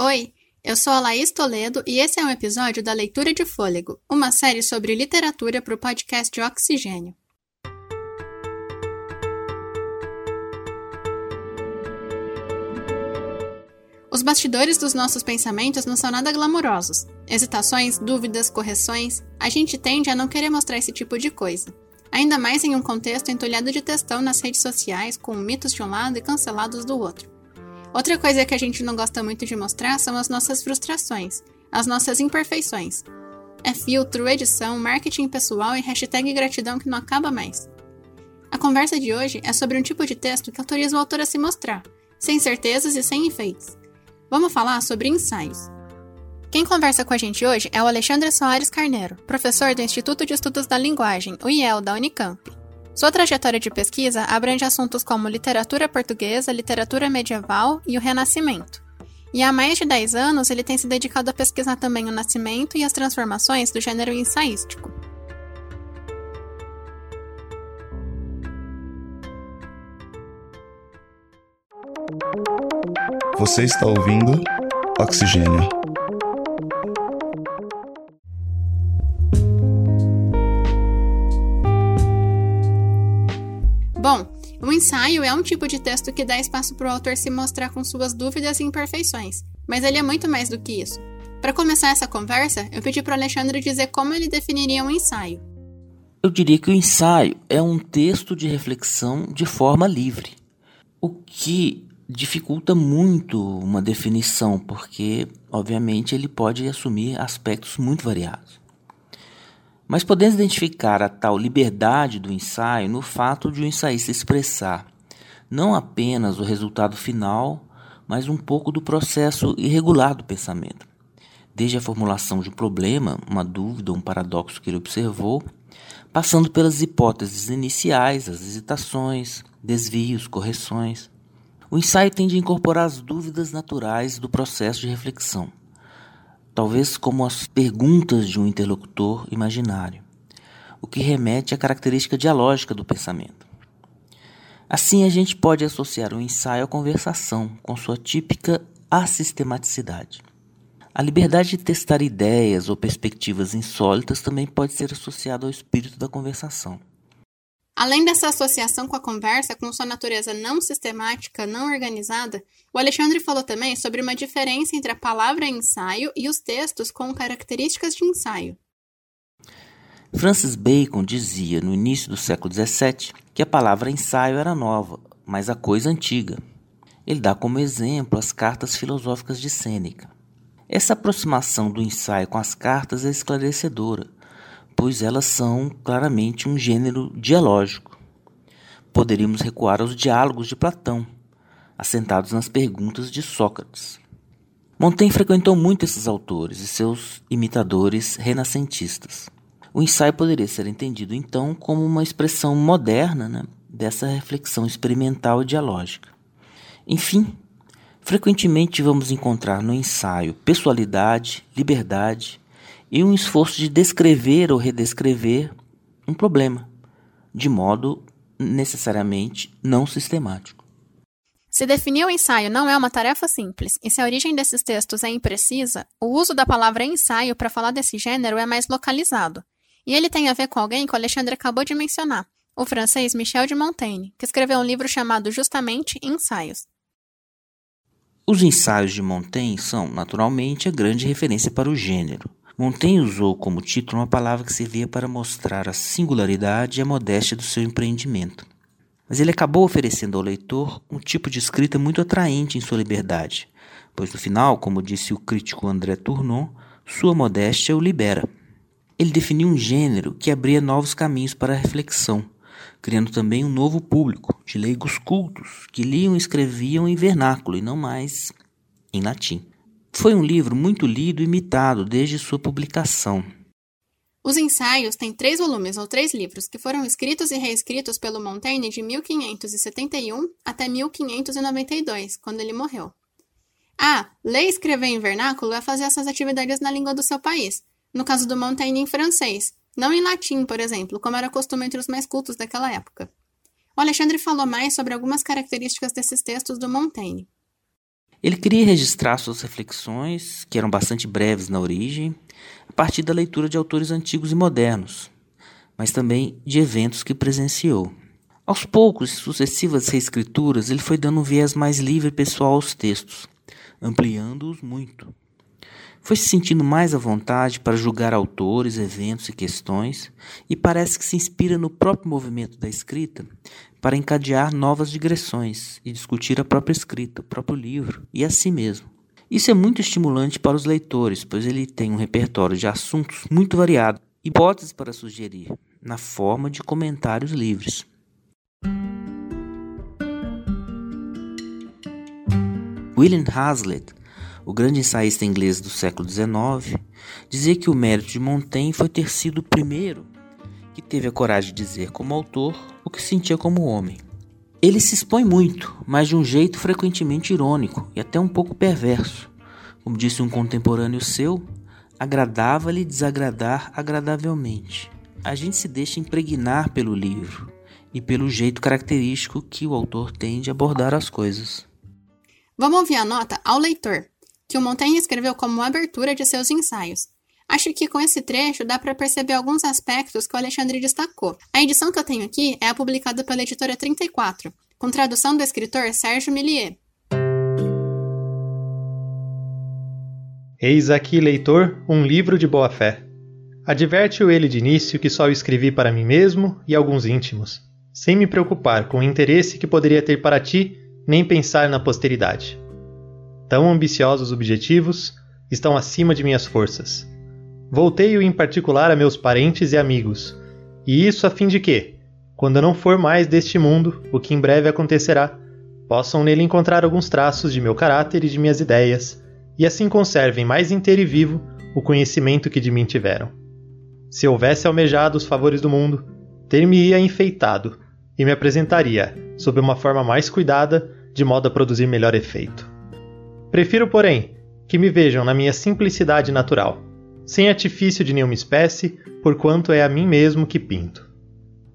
Oi, eu sou a Laís Toledo e esse é um episódio da Leitura de Fôlego, uma série sobre literatura para o podcast Oxigênio. Os bastidores dos nossos pensamentos não são nada glamourosos. Hesitações, dúvidas, correções, a gente tende a não querer mostrar esse tipo de coisa. Ainda mais em um contexto entulhado de textão nas redes sociais, com mitos de um lado e cancelados do outro. Outra coisa que a gente não gosta muito de mostrar são as nossas frustrações, as nossas imperfeições. É filtro, edição, marketing pessoal e hashtag gratidão que não acaba mais. A conversa de hoje é sobre um tipo de texto que autoriza o autor a se mostrar, sem certezas e sem enfeites. Vamos falar sobre ensaios. Quem conversa com a gente hoje é o Alexandre Soares Carneiro, professor do Instituto de Estudos da Linguagem, o IEL, da Unicamp. Sua trajetória de pesquisa abrange assuntos como literatura portuguesa, literatura medieval e o Renascimento. E há mais de 10 anos ele tem se dedicado a pesquisar também o nascimento e as transformações do gênero ensaístico. Você está ouvindo Oxigênio. Bom, o ensaio é um tipo de texto que dá espaço para o autor se mostrar com suas dúvidas e imperfeições, mas ele é muito mais do que isso. Para começar essa conversa, eu pedi para Alexandre dizer como ele definiria um ensaio. Eu diria que o ensaio é um texto de reflexão de forma livre, o que dificulta muito uma definição, porque, obviamente, ele pode assumir aspectos muito variados. Mas podemos identificar a tal liberdade do ensaio no fato de o ensaísta expressar não apenas o resultado final, mas um pouco do processo irregular do pensamento, desde a formulação de um problema, uma dúvida, um paradoxo que ele observou, passando pelas hipóteses iniciais, as hesitações, desvios, correções. O ensaio tende a incorporar as dúvidas naturais do processo de reflexão talvez como as perguntas de um interlocutor imaginário, o que remete à característica dialógica do pensamento. Assim, a gente pode associar o ensaio à conversação, com sua típica assistematicidade. A liberdade de testar ideias ou perspectivas insólitas também pode ser associada ao espírito da conversação. Além dessa associação com a conversa, com sua natureza não sistemática, não organizada, o Alexandre falou também sobre uma diferença entre a palavra ensaio e os textos com características de ensaio. Francis Bacon dizia, no início do século XVII, que a palavra ensaio era nova, mas a coisa antiga. Ele dá como exemplo as cartas filosóficas de Sêneca. Essa aproximação do ensaio com as cartas é esclarecedora, pois elas são claramente um gênero dialógico. Poderíamos recuar aos diálogos de Platão, assentados nas perguntas de Sócrates. Montaigne frequentou muito esses autores e seus imitadores renascentistas. O ensaio poderia ser entendido então como uma expressão moderna né, dessa reflexão experimental e dialógica. Enfim, frequentemente vamos encontrar no ensaio pessoalidade, liberdade e um esforço de descrever ou redescrever um problema, de modo necessariamente não sistemático. Se definir o ensaio não é uma tarefa simples, e se a origem desses textos é imprecisa, o uso da palavra ensaio para falar desse gênero é mais localizado. E ele tem a ver com alguém que o Alexandre acabou de mencionar, o francês Michel de Montaigne, que escreveu um livro chamado justamente Ensaios. Os ensaios de Montaigne são, naturalmente, a grande referência para o gênero. Montaigne usou como título uma palavra que servia para mostrar a singularidade e a modéstia do seu empreendimento. Mas ele acabou oferecendo ao leitor um tipo de escrita muito atraente em sua liberdade, pois no final, como disse o crítico André Tournon, sua modéstia o libera. Ele definiu um gênero que abria novos caminhos para a reflexão, criando também um novo público de leigos cultos que liam e escreviam em vernáculo e não mais em latim. Foi um livro muito lido e imitado desde sua publicação. Os ensaios têm três volumes ou três livros que foram escritos e reescritos pelo Montaigne de 1571 até 1592, quando ele morreu. Ah, ler e escrever em vernáculo é fazer essas atividades na língua do seu país, no caso do Montaigne em francês, não em latim, por exemplo, como era costume entre os mais cultos daquela época. O Alexandre falou mais sobre algumas características desses textos do Montaigne. Ele queria registrar suas reflexões, que eram bastante breves na origem, a partir da leitura de autores antigos e modernos, mas também de eventos que presenciou. Aos poucos, sucessivas reescrituras, ele foi dando um viés mais livre e pessoal aos textos, ampliando-os muito. Foi se sentindo mais à vontade para julgar autores, eventos e questões, e parece que se inspira no próprio movimento da escrita para encadear novas digressões e discutir a própria escrita, o próprio livro e a si mesmo. Isso é muito estimulante para os leitores, pois ele tem um repertório de assuntos muito variado, hipóteses para sugerir, na forma de comentários livres. William Hazlitt, o grande ensaísta inglês do século XIX, dizia que o mérito de Montaigne foi ter sido o primeiro que teve a coragem de dizer como autor que sentia como homem. Ele se expõe muito, mas de um jeito frequentemente irônico e até um pouco perverso. Como disse um contemporâneo seu, agradava-lhe desagradar agradavelmente. A gente se deixa impregnar pelo livro e pelo jeito característico que o autor tem de abordar as coisas. Vamos ouvir a nota ao leitor, que o Montaigne escreveu como abertura de seus ensaios. Acho que com esse trecho dá para perceber alguns aspectos que o Alexandre destacou. A edição que eu tenho aqui é a publicada pela editora 34, com tradução do escritor Sérgio Millier. Eis aqui, leitor, um livro de boa fé. Adverte-o ele de início que só o escrevi para mim mesmo e alguns íntimos, sem me preocupar com o interesse que poderia ter para ti nem pensar na posteridade. Tão ambiciosos objetivos estão acima de minhas forças. Voltei-o em particular a meus parentes e amigos, e isso a fim de que, quando não for mais deste mundo, o que em breve acontecerá, possam nele encontrar alguns traços de meu caráter e de minhas ideias, e assim conservem mais inteiro e vivo o conhecimento que de mim tiveram. Se houvesse almejado os favores do mundo, ter-me-ia enfeitado e me apresentaria sob uma forma mais cuidada, de modo a produzir melhor efeito. Prefiro, porém, que me vejam na minha simplicidade natural, sem artifício de nenhuma espécie, porquanto é a mim mesmo que pinto.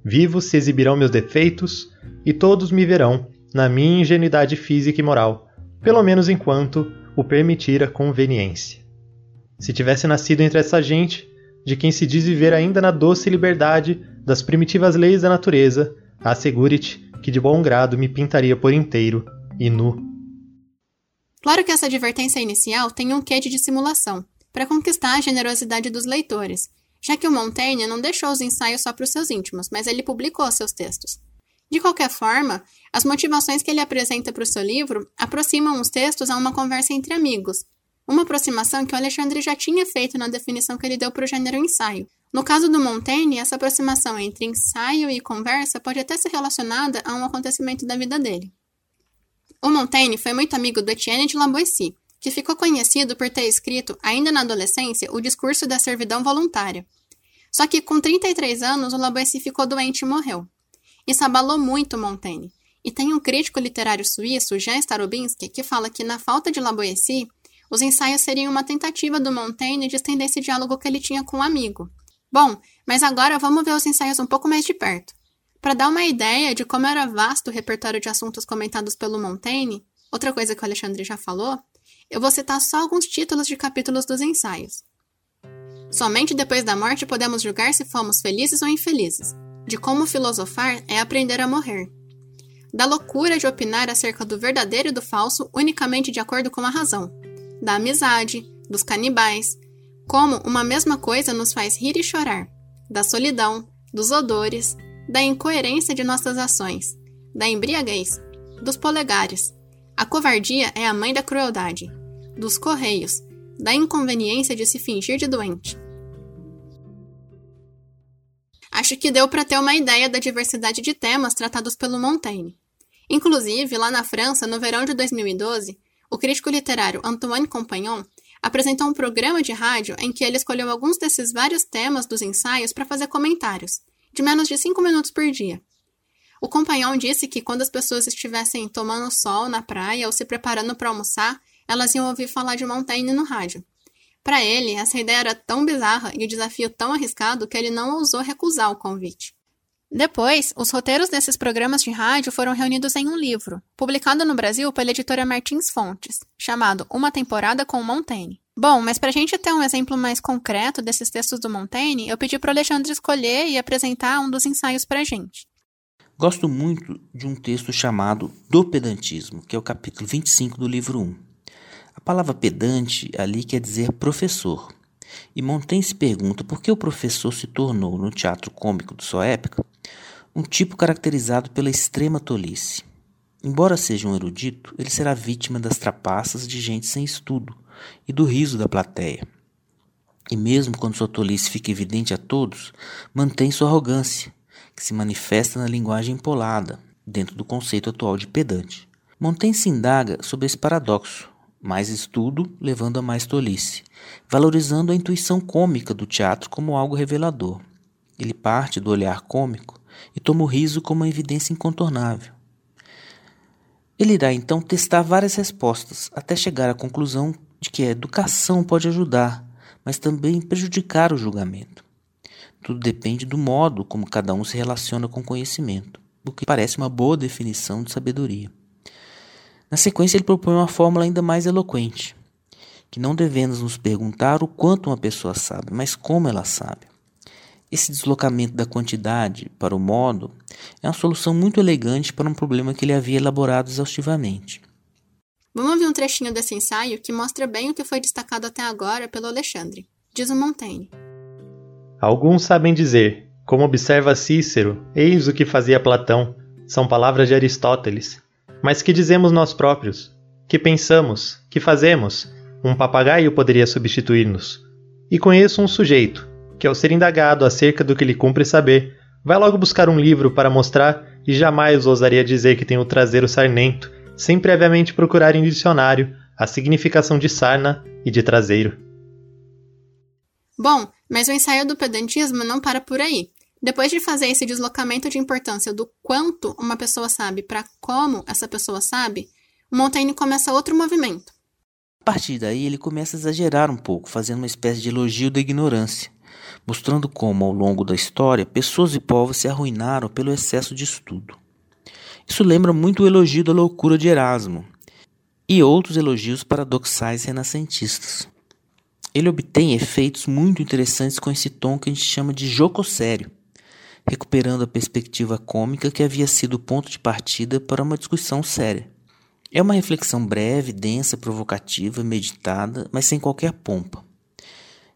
Vivos se exibirão meus defeitos, e todos me verão na minha ingenuidade física e moral, pelo menos enquanto o permitir a conveniência. Se tivesse nascido entre essa gente, de quem se diz viver ainda na doce liberdade das primitivas leis da natureza, assegure-te que de bom grado me pintaria por inteiro e nu. Claro que essa advertência inicial tem um quê de dissimulação, para conquistar a generosidade dos leitores, já que o Montaigne não deixou os ensaios só para os seus íntimos, mas ele publicou seus textos. De qualquer forma, as motivações que ele apresenta para o seu livro aproximam os textos a uma conversa entre amigos, uma aproximação que o Alexandre já tinha feito na definição que ele deu para o gênero ensaio. No caso do Montaigne, essa aproximação entre ensaio e conversa pode até ser relacionada a um acontecimento da vida dele. O Montaigne foi muito amigo do Etienne de Laboissy, que ficou conhecido por ter escrito, ainda na adolescência, o discurso da servidão voluntária. Só que com 33 anos, o Laboissy ficou doente e morreu. Isso abalou muito Montaigne. E tem um crítico literário suíço, Jean Starobinski, que fala que, na falta de Laboissy, os ensaios seriam uma tentativa do Montaigne de estender esse diálogo que ele tinha com um amigo. Bom, mas agora vamos ver os ensaios um pouco mais de perto. Para dar uma ideia de como era vasto o repertório de assuntos comentados pelo Montaigne, outra coisa que o Alexandre já falou, eu vou citar só alguns títulos de capítulos dos ensaios. Somente depois da morte podemos julgar se fomos felizes ou infelizes. De como filosofar é aprender a morrer. Da loucura de opinar acerca do verdadeiro e do falso unicamente de acordo com a razão. Da amizade, dos canibais, como uma mesma coisa nos faz rir e chorar. Da solidão, dos odores, da incoerência de nossas ações, da embriaguez, dos polegares. A covardia é a mãe da crueldade dos Correios, da inconveniência de se fingir de doente. Acho que deu para ter uma ideia da diversidade de temas tratados pelo Montaigne. Inclusive, lá na França, no verão de 2012, o crítico literário Antoine Compagnon apresentou um programa de rádio em que ele escolheu alguns desses vários temas dos ensaios para fazer comentários, de menos de 5 minutos por dia. O Compagnon disse que quando as pessoas estivessem tomando sol na praia ou se preparando para almoçar, elas iam ouvir falar de Montaigne no rádio. Para ele, essa ideia era tão bizarra e o desafio tão arriscado que ele não ousou recusar o convite. Depois, os roteiros desses programas de rádio foram reunidos em um livro, publicado no Brasil pela editora Martins Fontes, chamado Uma Temporada com Montaigne. Bom, mas para a gente ter um exemplo mais concreto desses textos do Montaigne, eu pedi para o Alexandre escolher e apresentar um dos ensaios para a gente. Gosto muito de um texto chamado Do Pedantismo, que é o capítulo 25 do livro 1. A palavra pedante ali quer dizer professor. E Montaigne se pergunta por que o professor se tornou, no teatro cômico de sua época, um tipo caracterizado pela extrema tolice. Embora seja um erudito, ele será vítima das trapaças de gente sem estudo e do riso da plateia. E mesmo quando sua tolice fica evidente a todos, mantém sua arrogância, que se manifesta na linguagem empolada, dentro do conceito atual de pedante. Montaigne se indaga sobre esse paradoxo, mais estudo levando a mais tolice, valorizando a intuição cômica do teatro como algo revelador. Ele parte do olhar cômico e toma o riso como uma evidência incontornável. Ele irá então testar várias respostas, até chegar à conclusão de que a educação pode ajudar, mas também prejudicar o julgamento. Tudo depende do modo como cada um se relaciona com o conhecimento, o que parece uma boa definição de sabedoria. Na sequência, ele propõe uma fórmula ainda mais eloquente, que não devemos nos perguntar o quanto uma pessoa sabe, mas como ela sabe. Esse deslocamento da quantidade para o modo é uma solução muito elegante para um problema que ele havia elaborado exaustivamente. Vamos ouvir um trechinho desse ensaio que mostra bem o que foi destacado até agora pelo Alexandre. Diz o Montaigne. Alguns sabem dizer, como observa Cícero, eis o que fazia Platão, são palavras de Aristóteles. Mas que dizemos nós próprios? Que pensamos? Que fazemos? Um papagaio poderia substituir-nos. E conheço um sujeito, que ao ser indagado acerca do que lhe cumpre saber, vai logo buscar um livro para mostrar e jamais ousaria dizer que tem o traseiro sarnento, sem previamente procurar em dicionário a significação de sarna e de traseiro. Bom, mas o ensaio do pedantismo não para por aí. Depois de fazer esse deslocamento de importância do quanto uma pessoa sabe para como essa pessoa sabe, Montaigne começa outro movimento. A partir daí, ele começa a exagerar um pouco, fazendo uma espécie de elogio da ignorância, mostrando como, ao longo da história, pessoas e povos se arruinaram pelo excesso de estudo. Isso lembra muito o elogio da loucura de Erasmo e outros elogios paradoxais renascentistas. Ele obtém efeitos muito interessantes com esse tom que a gente chama de joco sério, recuperando a perspectiva cômica que havia sido o ponto de partida para uma discussão séria. É uma reflexão breve, densa, provocativa, meditada, mas sem qualquer pompa.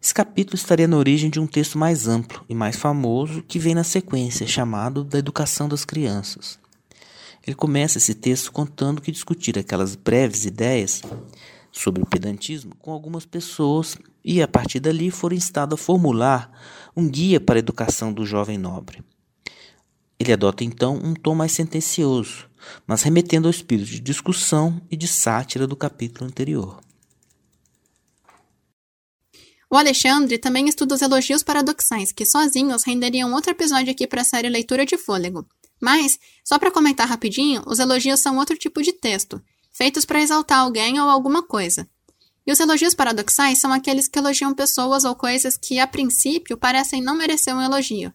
Esse capítulo estaria na origem de um texto mais amplo e mais famoso que vem na sequência, chamado Da Educação das Crianças. Ele começa esse texto contando que discutir aquelas breves ideias sobre o pedantismo com algumas pessoas e, a partir dali, foram instado a formular um guia para a educação do jovem nobre. Ele adota então um tom mais sentencioso, mas remetendo ao espírito de discussão e de sátira do capítulo anterior. O Alexandre também estuda os elogios paradoxais, que sozinhos renderiam outro episódio aqui para a série Leitura de Fôlego. Mas, só para comentar rapidinho, os elogios são outro tipo de texto, feitos para exaltar alguém ou alguma coisa. E os elogios paradoxais são aqueles que elogiam pessoas ou coisas que, a princípio, parecem não merecer um elogio.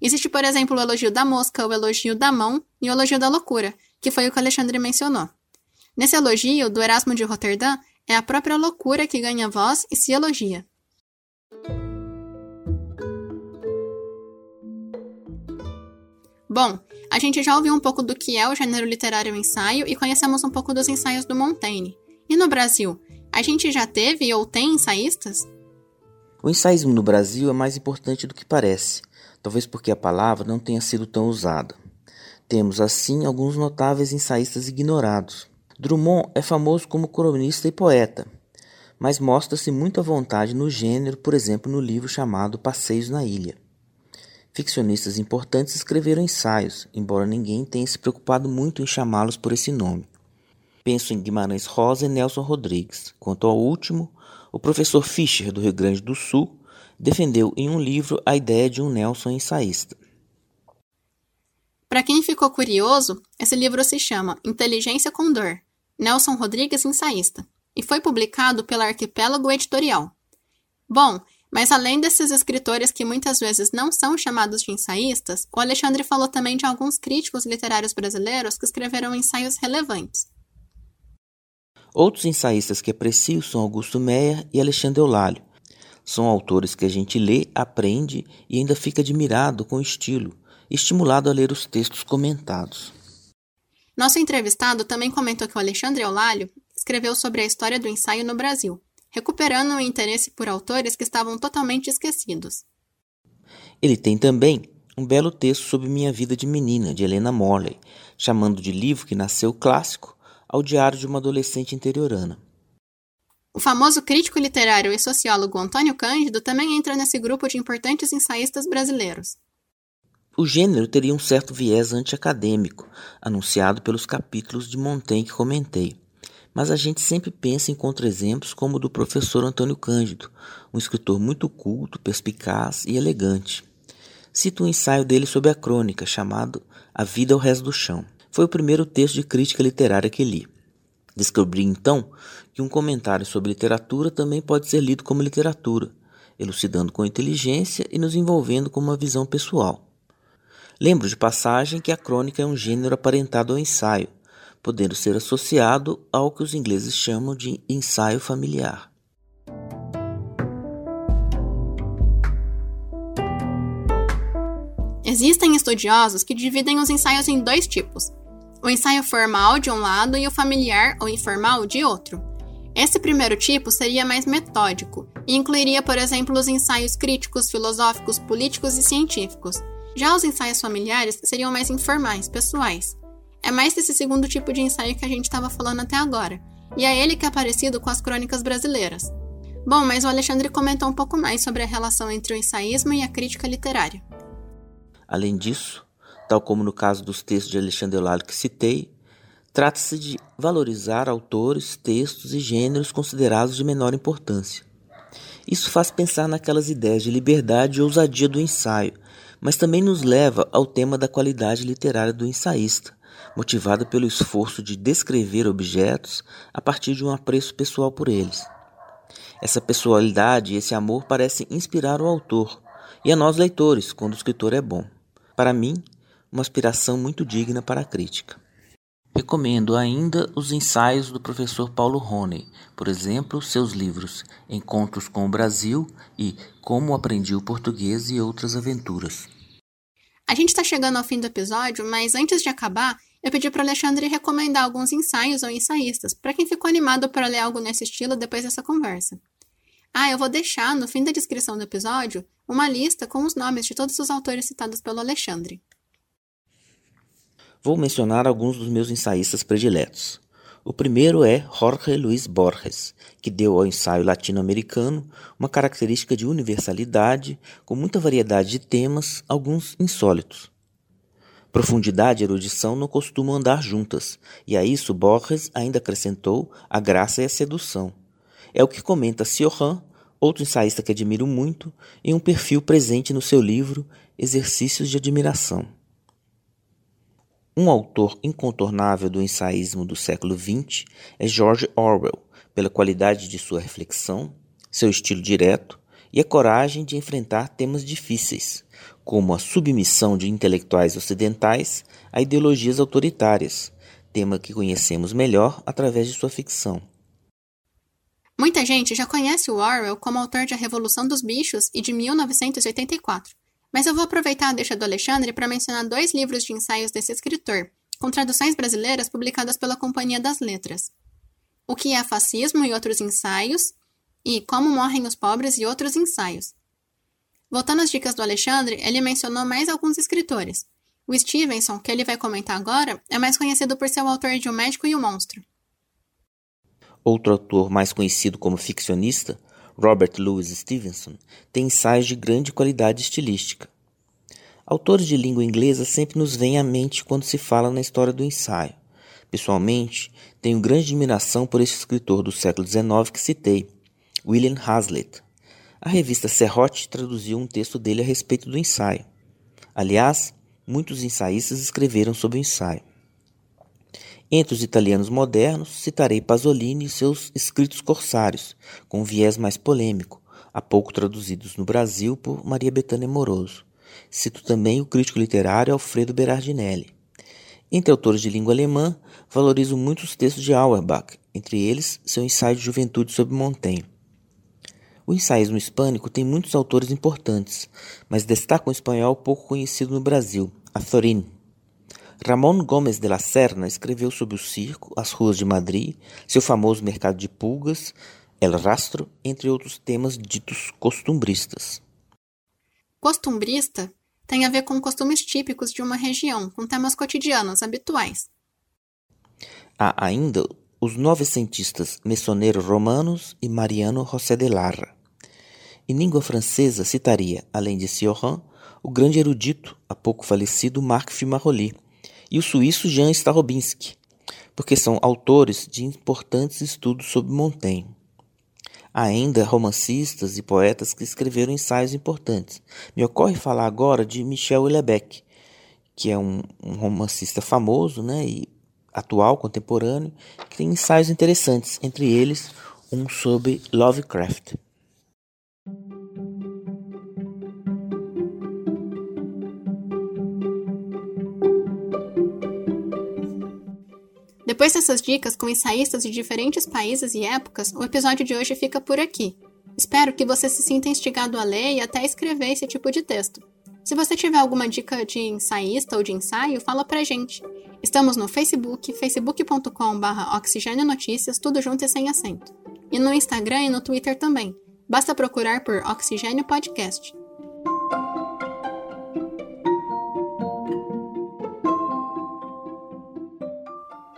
Existe, por exemplo, o elogio da mosca, o elogio da mão e o elogio da loucura, que foi o que Alexandre mencionou. Nesse elogio, do Erasmo de Roterdã, é a própria loucura que ganha voz e se elogia. Bom, a gente já ouviu um pouco do que é o gênero literário ensaio e conhecemos um pouco dos ensaios do Montaigne. E no Brasil, a gente já teve ou tem ensaístas? O ensaísmo no Brasil é mais importante do que parece, talvez porque a palavra não tenha sido tão usada. Temos, assim, alguns notáveis ensaístas ignorados. Drummond é famoso como cronista e poeta, mas mostra-se muito à vontade no gênero, por exemplo, no livro chamado Passeios na Ilha. Ficcionistas importantes escreveram ensaios, embora ninguém tenha se preocupado muito em chamá-los por esse nome. Penso em Guimarães Rosa e Nelson Rodrigues. Quanto ao último, o professor Fischer, do Rio Grande do Sul, defendeu em um livro a ideia de um Nelson ensaísta. Para quem ficou curioso, esse livro se chama Inteligência com Dor, Nelson Rodrigues ensaísta, e foi publicado pela Arquipélago Editorial. Bom, Mas além desses escritores que muitas vezes não são chamados de ensaístas, o Alexandre falou também de alguns críticos literários brasileiros que escreveram ensaios relevantes. Outros ensaístas que aprecio são Augusto Meyer e Alexandre Eulálio. São autores que a gente lê, aprende e ainda fica admirado com o estilo, estimulado a ler os textos comentados. Nosso entrevistado também comentou que o Alexandre Eulálio escreveu sobre a história do ensaio no Brasil, recuperando o interesse por autores que estavam totalmente esquecidos. Ele tem também um belo texto sobre Minha Vida de Menina, de Helena Morley, chamando de livro que nasceu clássico ao diário de uma adolescente interiorana. O famoso crítico literário e sociólogo Antônio Cândido também entra nesse grupo de importantes ensaístas brasileiros. O gênero teria um certo viés antiacadêmico, anunciado pelos capítulos de Montaigne que comentei. Mas a gente sempre pensa em contra-exemplos como o do professor Antônio Cândido, um escritor muito culto, perspicaz e elegante. Cito um ensaio dele sobre a crônica, chamado A Vida ao Resto do Chão. Foi o primeiro texto de crítica literária que li. Descobri então que um comentário sobre literatura também pode ser lido como literatura, elucidando com inteligência e nos envolvendo com uma visão pessoal. Lembro de passagem que a crônica é um gênero aparentado ao ensaio, podendo ser associado ao que os ingleses chamam de ensaio familiar. Existem estudiosos que dividem os ensaios em dois tipos: o ensaio formal de um lado e o familiar ou informal de outro. Esse primeiro tipo seria mais metódico e incluiria, por exemplo, os ensaios críticos, filosóficos, políticos e científicos já os ensaios familiares seriam mais informais, pessoais. É mais desse segundo tipo de ensaio que a gente estava falando até agora, e é ele que é parecido com as crônicas brasileiras. Bom, mas o Alexandre comentou um pouco mais sobre a relação entre o ensaísmo e a crítica literária. Além disso, tal como no caso dos textos de Alexandre Eulálio que citei, trata-se de valorizar autores, textos e gêneros considerados de menor importância. Isso faz pensar naquelas ideias de liberdade e ousadia do ensaio, mas também nos leva ao tema da qualidade literária do ensaísta, motivado pelo esforço de descrever objetos a partir de um apreço pessoal por eles. Essa pessoalidade e esse amor parecem inspirar o autor e a nós leitores quando o escritor é bom. Para mim, uma aspiração muito digna para a crítica. Recomendo ainda os ensaios do professor Paulo Rony, por exemplo, seus livros Encontros com o Brasil e Como Aprendi o Português e Outras Aventuras. A gente está chegando ao fim do episódio, mas antes de acabar, eu pedi para Alexandre recomendar alguns ensaios ou ensaístas, para quem ficou animado para ler algo nesse estilo depois dessa conversa. Ah, eu vou deixar no fim da descrição do episódio uma lista com os nomes de todos os autores citados pelo Alexandre. Vou mencionar alguns dos meus ensaístas prediletos. O primeiro é Jorge Luis Borges, que deu ao ensaio latino-americano uma característica de universalidade, com muita variedade de temas, alguns insólitos. Profundidade e erudição não costumam andar juntas, e a isso Borges ainda acrescentou a graça e a sedução. É o que comenta Sioran, outro ensaísta que admiro muito, em um perfil presente no seu livro Exercícios de Admiração. Um autor incontornável do ensaísmo do século XX é George Orwell, pela qualidade de sua reflexão, seu estilo direto e a coragem de enfrentar temas difíceis, como a submissão de intelectuais ocidentais a ideologias autoritárias, tema que conhecemos melhor através de sua ficção. Muita gente já conhece o Orwell como autor de A Revolução dos Bichos e de 1984. Mas eu vou aproveitar a deixa do Alexandre para mencionar dois livros de ensaios desse escritor, com traduções brasileiras publicadas pela Companhia das Letras. O que é fascismo e outros ensaios, e Como morrem os pobres e outros ensaios. Voltando às dicas do Alexandre, ele mencionou mais alguns escritores. O Stevenson, que ele vai comentar agora, é mais conhecido por ser o autor de O Médico e o Monstro. Outro autor mais conhecido como ficcionista Robert Louis Stevenson, tem ensaios de grande qualidade estilística. Autores de língua inglesa sempre nos vêm à mente quando se fala na história do ensaio. Pessoalmente, tenho grande admiração por este escritor do século XIX que citei, William Hazlitt. A revista Serrote traduziu um texto dele a respeito do ensaio. Aliás, muitos ensaístas escreveram sobre o ensaio. Entre os italianos modernos, citarei Pasolini e seus escritos corsários, com um viés mais polêmico, há pouco traduzidos no Brasil por Maria Bethânia Moroso. Cito também o crítico literário Alfredo Berardinelli. Entre autores de língua alemã, valorizo muitos textos de Auerbach, entre eles seu ensaio de juventude sobre Montaigne. O ensaísmo hispânico tem muitos autores importantes, mas destaca um espanhol pouco conhecido no Brasil, Azorín. Ramón Gomes de la Serna escreveu sobre o circo, as ruas de Madrid, seu famoso mercado de pulgas, El Rastro, entre outros temas ditos costumbristas. Costumbrista tem a ver com costumes típicos de uma região, com temas cotidianos habituais. Há ainda os novecentistas Messonero Romanos e Mariano José de Larra. Em língua francesa citaria, além de Sioran, o grande erudito, há pouco falecido Marc Fimaroli, e o suíço Jean Starobinski, porque são autores de importantes estudos sobre Montaigne. Há ainda romancistas e poetas que escreveram ensaios importantes. Me ocorre falar agora de Michel Houellebecq, que é um, um romancista famoso né, e atual, contemporâneo, que tem ensaios interessantes, entre eles um sobre Lovecraft. Depois dessas dicas com ensaístas de diferentes países e épocas, o episódio de hoje fica por aqui. Espero que você se sinta instigado a ler e até escrever esse tipo de texto. Se você tiver alguma dica de ensaísta ou de ensaio, fala pra gente. Estamos no Facebook, facebook.com.br Oxigênio Notícias, tudo junto e sem acento. E no Instagram e no Twitter também. Basta procurar por Oxigênio Podcast.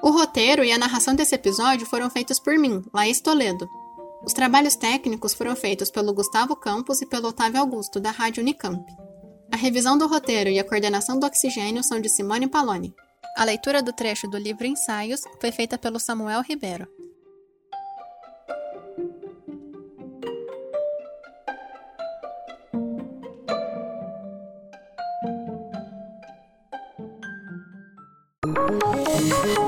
O roteiro e a narração desse episódio foram feitos por mim, Laís Toledo. Os trabalhos técnicos foram feitos pelo Gustavo Campos e pelo Otávio Augusto, da Rádio Unicamp. A revisão do roteiro e a coordenação do oxigênio são de Simone Paloni. A leitura do trecho do livro Ensaios foi feita pelo Samuel Ribeiro.